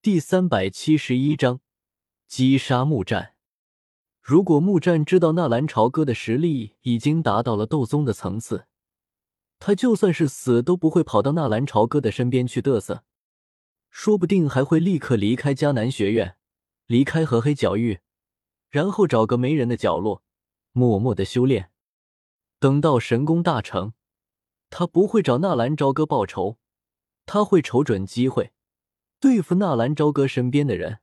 第三百七十一章击杀木战。如果木战知道纳兰朝歌的实力已经达到了斗宗的层次，他就算是死都不会跑到纳兰朝歌的身边去嘚瑟，说不定还会立刻离开迦南学院，离开和黑角域，然后找个没人的角落，默默的修炼。等到神功大成，他不会找纳兰朝歌报仇，他会瞅准机会。对付纳兰朝歌身边的人，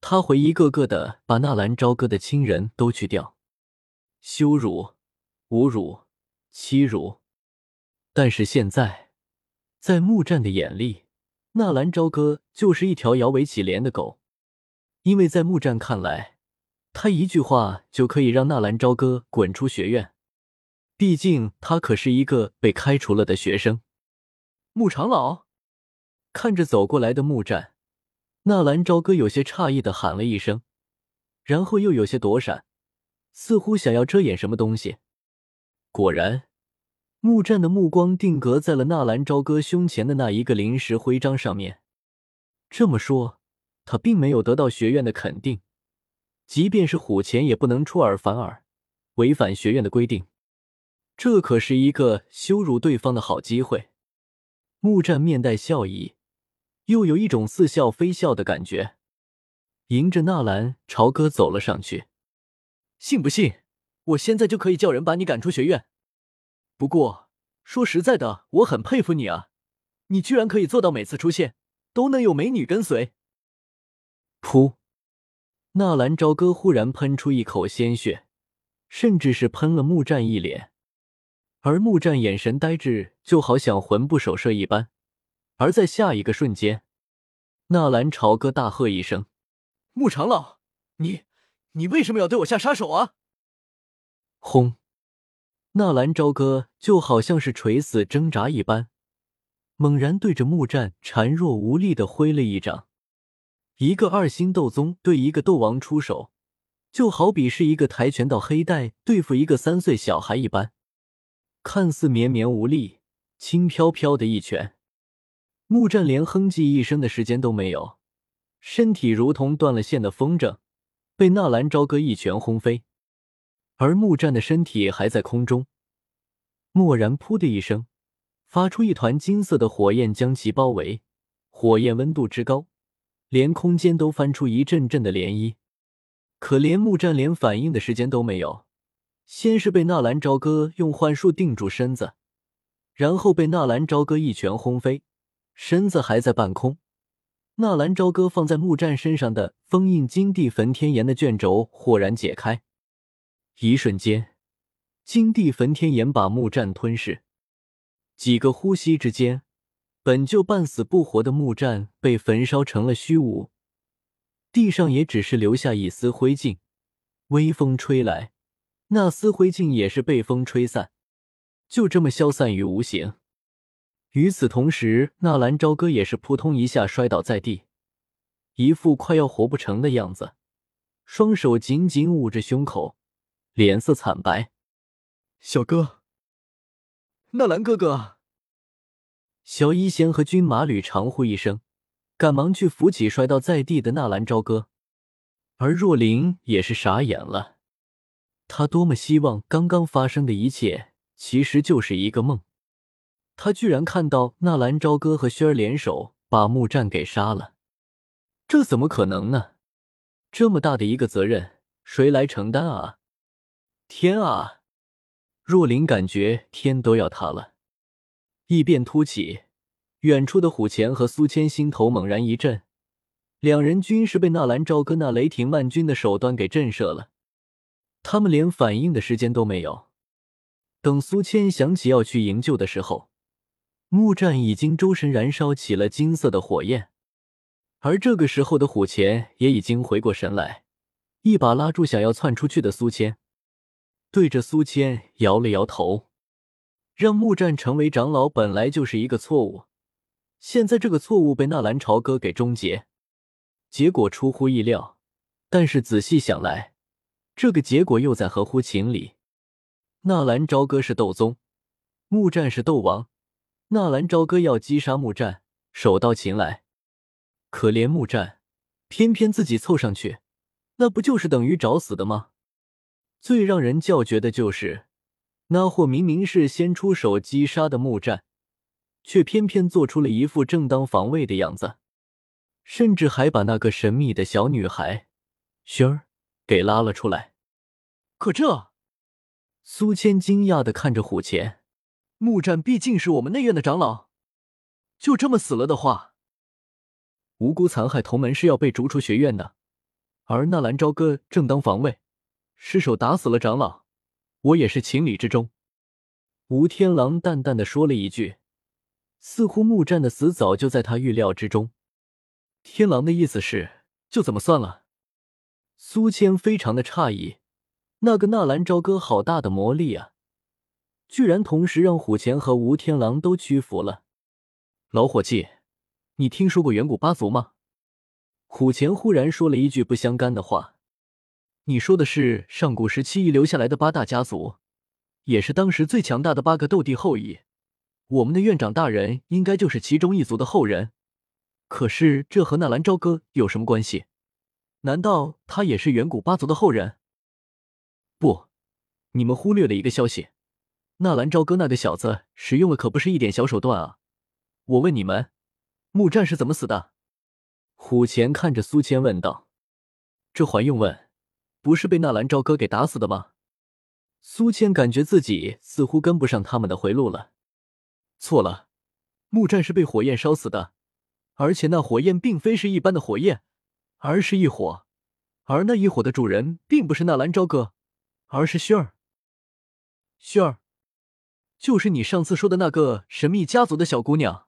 他会一个个的把纳兰朝歌的亲人都去掉，羞辱、侮辱、欺辱。但是现在，在木战的眼里，纳兰朝歌就是一条摇尾乞怜的狗，因为在木战看来，他一句话就可以让纳兰朝歌滚出学院。毕竟他可是一个被开除了的学生。穆长老。看着走过来的木战，纳兰朝歌有些诧异的喊了一声，然后又有些躲闪，似乎想要遮掩什么东西。果然，木战的目光定格在了纳兰朝歌胸前的那一个临时徽章上面。这么说，他并没有得到学院的肯定，即便是虎钳也不能出尔反尔，违反学院的规定。这可是一个羞辱对方的好机会。木战面带笑意。又有一种似笑非笑的感觉，迎着纳兰朝歌走了上去。信不信，我现在就可以叫人把你赶出学院？不过说实在的，我很佩服你啊，你居然可以做到每次出现都能有美女跟随。噗！纳兰朝歌忽然喷出一口鲜血，甚至是喷了木战一脸，而木战眼神呆滞，就好像魂不守舍一般。而在下一个瞬间，纳兰朝歌大喝一声：“穆长老，你你为什么要对我下杀手啊？”轰！纳兰朝歌就好像是垂死挣扎一般，猛然对着木战孱弱无力的挥了一掌。一个二星斗宗对一个斗王出手，就好比是一个跆拳道黑带对付一个三岁小孩一般，看似绵绵无力、轻飘飘的一拳。木战连哼唧一声的时间都没有，身体如同断了线的风筝，被纳兰朝歌一拳轰飞。而木战的身体还在空中，蓦然“噗”的一声，发出一团金色的火焰将其包围。火焰温度之高，连空间都翻出一阵阵的涟漪。可怜木战连反应的时间都没有，先是被纳兰朝歌用幻术定住身子，然后被纳兰朝歌一拳轰飞。身子还在半空，纳兰朝歌放在木战身上的封印金地焚天炎的卷轴豁然解开，一瞬间，金地焚天炎把木战吞噬。几个呼吸之间，本就半死不活的木战被焚烧成了虚无，地上也只是留下一丝灰烬。微风吹来，那丝灰烬也是被风吹散，就这么消散于无形。与此同时，纳兰朝歌也是扑通一下摔倒在地，一副快要活不成的样子，双手紧紧捂着胸口，脸色惨白。小哥，纳兰哥哥，小医仙和军马吕长呼一声，赶忙去扶起摔倒在地的纳兰朝歌，而若琳也是傻眼了，他多么希望刚刚发生的一切其实就是一个梦。他居然看到纳兰朝歌和轩儿联手把木战给杀了，这怎么可能呢？这么大的一个责任，谁来承担啊？天啊！若琳感觉天都要塌了。异变突起，远处的虎钳和苏谦心头猛然一震，两人均是被纳兰朝歌那雷霆万钧的手段给震慑了，他们连反应的时间都没有。等苏谦想起要去营救的时候。木战已经周身燃烧起了金色的火焰，而这个时候的虎钳也已经回过神来，一把拉住想要窜出去的苏谦，对着苏谦摇了摇头。让木战成为长老本来就是一个错误，现在这个错误被纳兰朝歌给终结，结果出乎意料。但是仔细想来，这个结果又在合乎情理。纳兰朝歌是斗宗，木战是斗王。纳兰朝歌要击杀木战，手到擒来。可怜木战，偏偏自己凑上去，那不就是等于找死的吗？最让人叫绝的就是，那货明明是先出手击杀的木战，却偏偏做出了一副正当防卫的样子，甚至还把那个神秘的小女孩薰儿给拉了出来。可这……苏千惊讶的看着虎钳，木战毕竟是我们内院的长老，就这么死了的话，无辜残害同门是要被逐出学院的。而纳兰朝歌正当防卫，失手打死了长老，我也是情理之中。吴天狼淡淡的说了一句，似乎木战的死早就在他预料之中。天狼的意思是，就怎么算了？苏谦非常的诧异。那个纳兰朝歌好大的魔力啊！居然同时让虎钳和吴天狼都屈服了。老伙计，你听说过远古八族吗？虎钳忽然说了一句不相干的话。你说的是上古时期遗留下来的八大家族，也是当时最强大的八个斗帝后裔。我们的院长大人应该就是其中一族的后人。可是这和纳兰朝歌有什么关系？难道他也是远古八族的后人？不，你们忽略了一个消息，纳兰朝歌那个小子使用的可不是一点小手段啊！我问你们，木战是怎么死的？虎钳看着苏谦问道：“这还用问？不是被纳兰朝歌给打死的吗？”苏谦感觉自己似乎跟不上他们的回路了。错了，木战是被火焰烧死的，而且那火焰并非是一般的火焰，而是一火，而那一火的主人并不是纳兰朝歌。而是旭儿，旭儿，就是你上次说的那个神秘家族的小姑娘。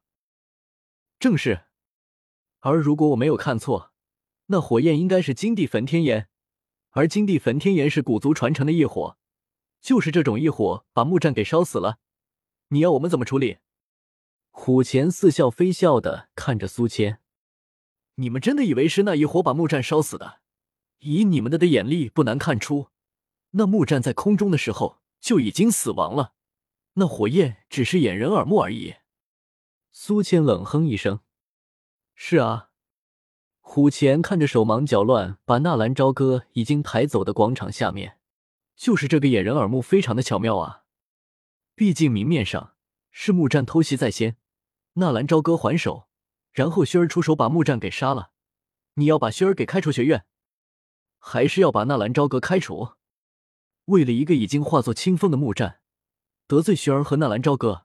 正是。而如果我没有看错，那火焰应该是金地焚天炎，而金地焚天炎是古族传承的异火，就是这种异火把木战给烧死了。你要我们怎么处理？虎钳似笑非笑的看着苏谦，你们真的以为是那一火把木战烧死的？以你们的的眼力，不难看出。那木战在空中的时候就已经死亡了，那火焰只是掩人耳目而已。苏谦冷哼一声：“是啊。”虎钳看着手忙脚乱把纳兰朝歌已经抬走的广场下面，就是这个掩人耳目，非常的巧妙啊。毕竟明面上是木战偷袭在先，纳兰朝歌还手，然后薰儿出手把木战给杀了。你要把薰儿给开除学院，还是要把纳兰朝歌开除？为了一个已经化作清风的木战，得罪薰儿和纳兰朝歌，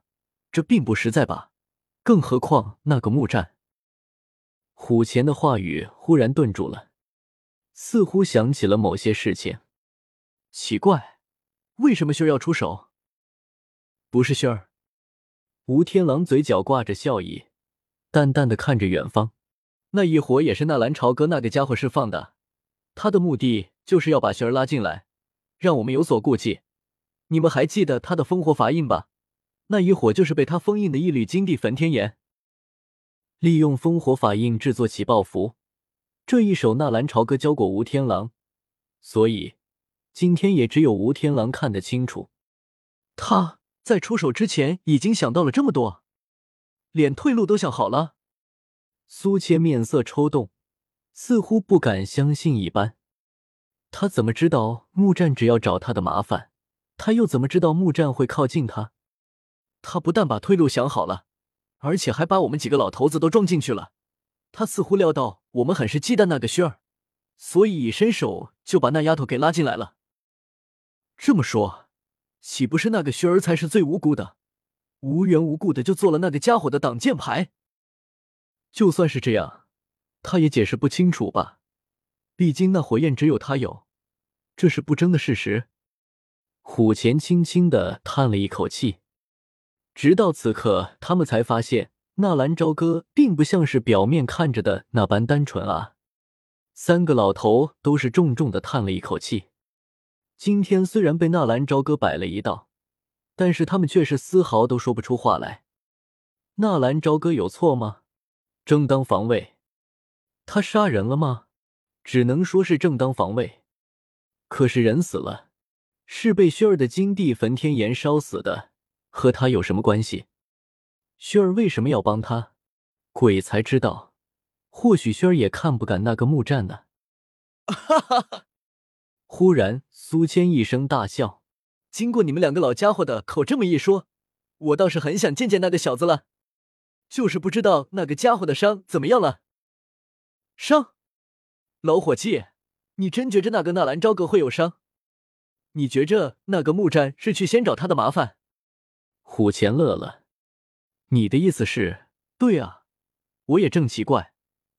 这并不实在吧？更何况那个木战。虎钳的话语忽然顿住了，似乎想起了某些事情。奇怪，为什么薰儿要出手？不是薰儿。吴天狼嘴角挂着笑意，淡淡的看着远方。那一火也是纳兰朝歌那个家伙释放的，他的目的就是要把薰儿拉进来。让我们有所顾忌。你们还记得他的烽火法印吧？那一火就是被他封印的一缕金地焚天炎。利用烽火法印制作起爆符，这一手纳兰朝歌教过吴天狼，所以今天也只有吴天狼看得清楚。他在出手之前已经想到了这么多，连退路都想好了。苏谦面色抽动，似乎不敢相信一般。他怎么知道木战只要找他的麻烦？他又怎么知道木战会靠近他？他不但把退路想好了，而且还把我们几个老头子都装进去了。他似乎料到我们很是忌惮那个薰儿，所以一伸手就把那丫头给拉进来了。这么说，岂不是那个薰儿才是最无辜的？无缘无故的就做了那个家伙的挡箭牌？就算是这样，他也解释不清楚吧？毕竟那火焰只有他有。这是不争的事实。虎钳轻轻的叹了一口气，直到此刻，他们才发现纳兰朝歌并不像是表面看着的那般单纯啊。三个老头都是重重的叹了一口气。今天虽然被纳兰朝歌摆了一道，但是他们却是丝毫都说不出话来。纳兰朝歌有错吗？正当防卫。他杀人了吗？只能说是正当防卫。可是人死了，是被薰儿的金地焚天炎烧死的，和他有什么关系？薰儿为什么要帮他？鬼才知道。或许轩儿也看不赶那个木战呢。哈哈哈！忽然，苏谦一声大笑。经过你们两个老家伙的口这么一说，我倒是很想见见那个小子了。就是不知道那个家伙的伤怎么样了。伤？老伙计，你真觉着那个纳兰朝歌会有伤？你觉着那个木战是去先找他的麻烦？虎钳乐了。你的意思是？对啊，我也正奇怪，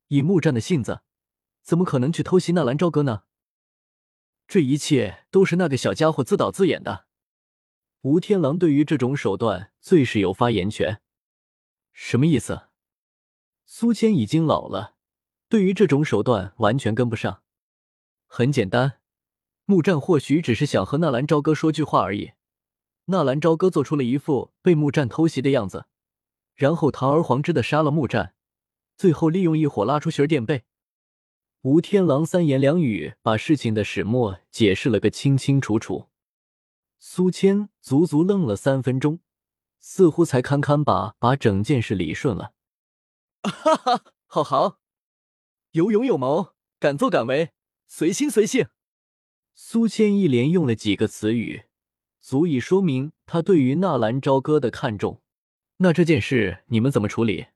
以木战的性子，怎么可能去偷袭纳兰朝歌呢？这一切都是那个小家伙自导自演的。吴天狼对于这种手段最是有发言权。什么意思？苏谦已经老了，对于这种手段完全跟不上。很简单，木战或许只是想和纳兰朝歌说句话而已。纳兰朝歌做出了一副被木战偷袭的样子，然后堂而皇之的杀了木战，最后利用一火拉出玄殿贝。吴天狼三言两语把事情的始末解释了个清清楚楚。苏谦足足愣了三分钟，似乎才堪堪把把整件事理顺了。哈哈，好好，有勇有谋，敢作敢为，随心随性。苏谦一连用了几个词语，足以说明他对于纳兰朝歌的看重。那这件事你们怎么处理？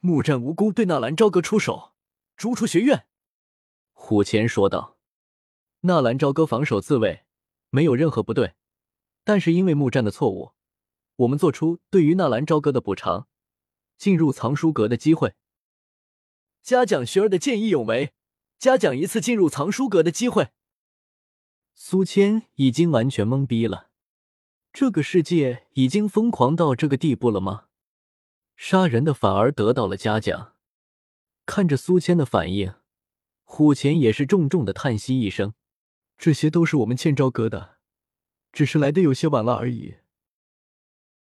木战无辜对纳兰朝歌出手。逐出学院，虎钳说道：“纳兰朝歌防守自卫没有任何不对，但是因为木战的错误，我们做出对于纳兰朝歌的补偿，进入藏书阁的机会。嘉奖学儿的见义勇为，嘉奖一次进入藏书阁的机会。”苏谦已经完全懵逼了，这个世界已经疯狂到这个地步了吗？杀人的反而得到了嘉奖？看着苏谦的反应，虎钳也是重重的叹息一声：“这些都是我们欠朝哥的，只是来的有些晚了而已。”